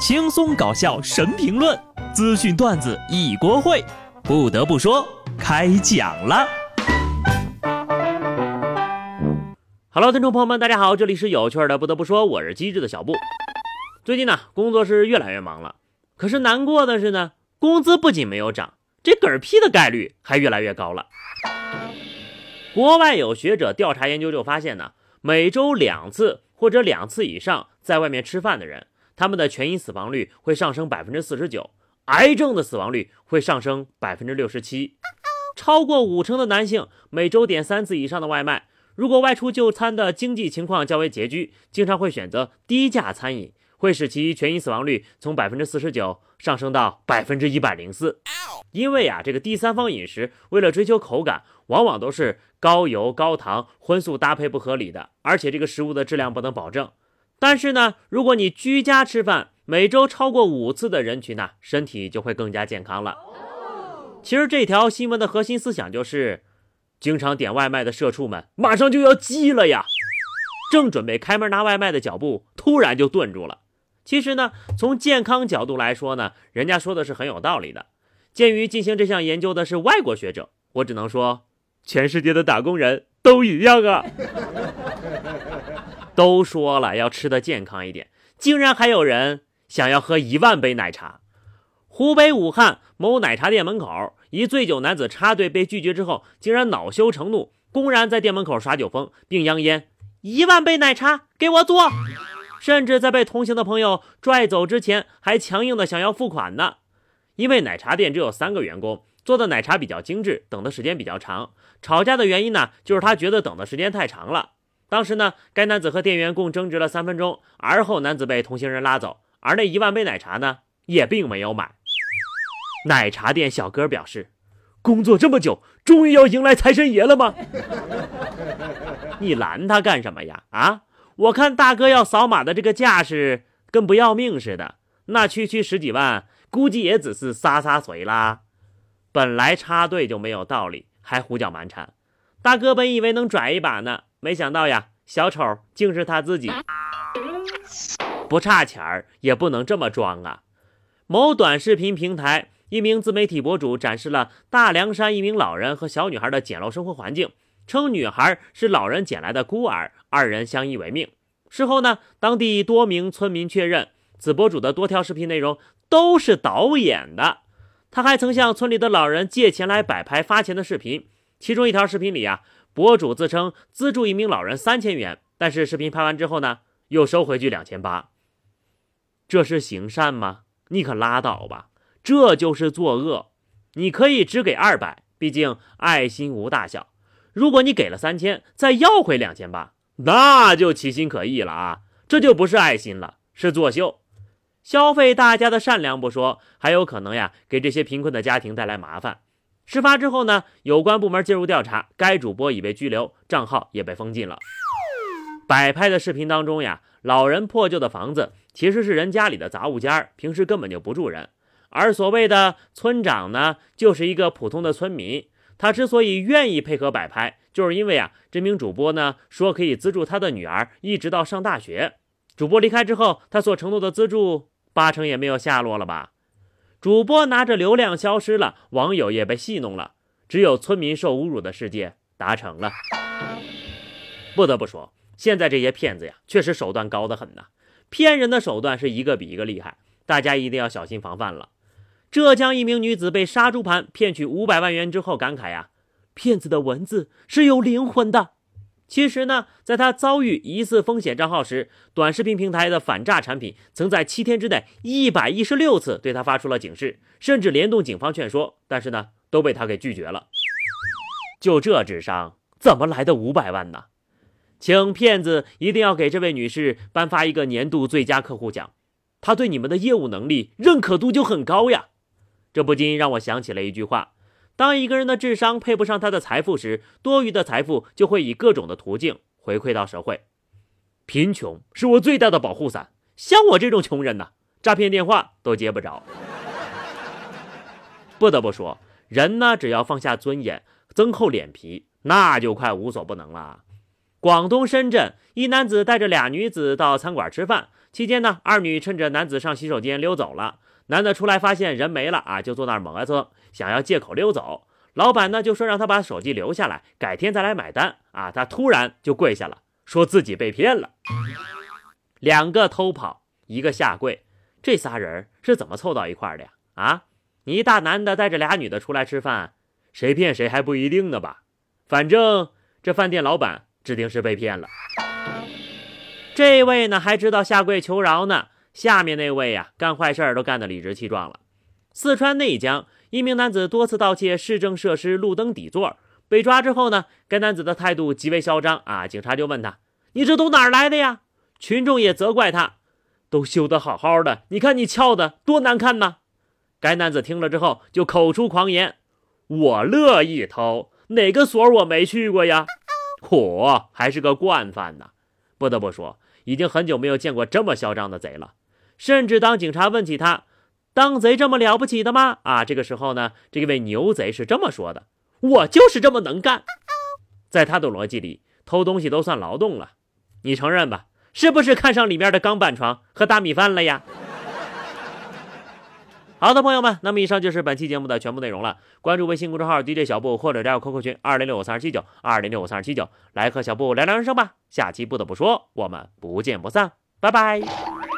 轻松搞笑神评论，资讯段子一锅烩。不得不说，开讲了。Hello，听众朋友们，大家好，这里是有趣的。不得不说，我是机智的小布。最近呢，工作是越来越忙了，可是难过的是呢，工资不仅没有涨，这嗝屁的概率还越来越高了。国外有学者调查研究就发现呢，每周两次或者两次以上在外面吃饭的人。他们的全因死亡率会上升百分之四十九，癌症的死亡率会上升百分之六十七，超过五成的男性每周点三次以上的外卖。如果外出就餐的经济情况较为拮据，经常会选择低价餐饮，会使其全因死亡率从百分之四十九上升到百分之一百零四。因为啊，这个第三方饮食为了追求口感，往往都是高油、高糖、荤素搭配不合理的，而且这个食物的质量不能保证。但是呢，如果你居家吃饭，每周超过五次的人群呢，身体就会更加健康了。其实这条新闻的核心思想就是，经常点外卖的社畜们马上就要急了呀！正准备开门拿外卖的脚步突然就顿住了。其实呢，从健康角度来说呢，人家说的是很有道理的。鉴于进行这项研究的是外国学者，我只能说，全世界的打工人都一样啊。都说了要吃的健康一点，竟然还有人想要喝一万杯奶茶。湖北武汉某奶茶店门口，一醉酒男子插队被拒绝之后，竟然恼羞成怒，公然在店门口耍酒疯，并扬言一万杯奶茶给我做。甚至在被同行的朋友拽走之前，还强硬的想要付款呢。因为奶茶店只有三个员工，做的奶茶比较精致，等的时间比较长。吵架的原因呢，就是他觉得等的时间太长了。当时呢，该男子和店员共争执了三分钟，而后男子被同行人拉走，而那一万杯奶茶呢，也并没有买。奶茶店小哥表示：“工作这么久，终于要迎来财神爷了吗？你拦他干什么呀？啊，我看大哥要扫码的这个架势跟不要命似的，那区区十几万，估计也只是撒撒水啦。本来插队就没有道理，还胡搅蛮缠。大哥本以为能拽一把呢。”没想到呀，小丑竟是他自己，不差钱儿也不能这么装啊！某短视频平台一名自媒体博主展示了大凉山一名老人和小女孩的简陋生活环境，称女孩是老人捡来的孤儿，二人相依为命。事后呢，当地多名村民确认，此博主的多条视频内容都是导演的。他还曾向村里的老人借钱来摆拍发钱的视频，其中一条视频里呀。博主自称资助一名老人三千元，但是视频拍完之后呢，又收回去两千八。这是行善吗？你可拉倒吧！这就是作恶。你可以只给二百，毕竟爱心无大小。如果你给了三千，再要回两千八，那就其心可疑了啊！这就不是爱心了，是作秀。消费大家的善良不说，还有可能呀，给这些贫困的家庭带来麻烦。事发之后呢，有关部门介入调查，该主播已被拘留，账号也被封禁了。摆拍的视频当中呀，老人破旧的房子其实是人家里的杂物间，平时根本就不住人。而所谓的村长呢，就是一个普通的村民。他之所以愿意配合摆拍，就是因为啊，这名主播呢说可以资助他的女儿一直到上大学。主播离开之后，他所承诺的资助八成也没有下落了吧。主播拿着流量消失了，网友也被戏弄了，只有村民受侮辱的世界达成了。不得不说，现在这些骗子呀，确实手段高得很呐，骗人的手段是一个比一个厉害，大家一定要小心防范了。浙江一名女子被杀猪盘骗取五百万元之后，感慨呀：“骗子的文字是有灵魂的。”其实呢，在他遭遇疑似风险账号时，短视频平台的反诈产品曾在七天之内一百一十六次对他发出了警示，甚至联动警方劝说，但是呢，都被他给拒绝了。就这智商，怎么来的五百万呢？请骗子一定要给这位女士颁发一个年度最佳客户奖，她对你们的业务能力认可度就很高呀。这不禁让我想起了一句话。当一个人的智商配不上他的财富时，多余的财富就会以各种的途径回馈到社会。贫穷是我最大的保护伞，像我这种穷人呢，诈骗电话都接不着。不得不说，人呢，只要放下尊严，增厚脸皮，那就快无所不能了。广东深圳一男子带着俩女子到餐馆吃饭，期间呢，二女趁着男子上洗手间溜走了，男的出来发现人没了啊，就坐那儿磨蹭，想要借口溜走。老板呢就说让他把手机留下来，改天再来买单啊。他突然就跪下了，说自己被骗了。两个偷跑，一个下跪，这仨人是怎么凑到一块的呀？啊，你一大男的带着俩女的出来吃饭，谁骗谁还不一定呢吧？反正这饭店老板指定是被骗了。这位呢还知道下跪求饶呢，下面那位呀干坏事都干得理直气壮了。四川内江一名男子多次盗窃市政设施路灯底座，被抓之后呢，该男子的态度极为嚣张啊！警察就问他：“你这都哪儿来的呀？”群众也责怪他：“都修得好好的，你看你撬的多难看呐！”该男子听了之后就口出狂言：“我乐意偷，哪个所我没去过呀？我还是个惯犯呢。”不得不说，已经很久没有见过这么嚣张的贼了。甚至当警察问起他。当贼这么了不起的吗？啊，这个时候呢，这位牛贼是这么说的：“我就是这么能干。”在他的逻辑里，偷东西都算劳动了。你承认吧？是不是看上里面的钢板床和大米饭了呀？好的，朋友们，那么以上就是本期节目的全部内容了。关注微信公众号 DJ 小布，或者加入 QQ 群二零六五三二七九二零六五三二七九，来和小布聊聊人生吧。下期不得不说，我们不见不散，拜拜。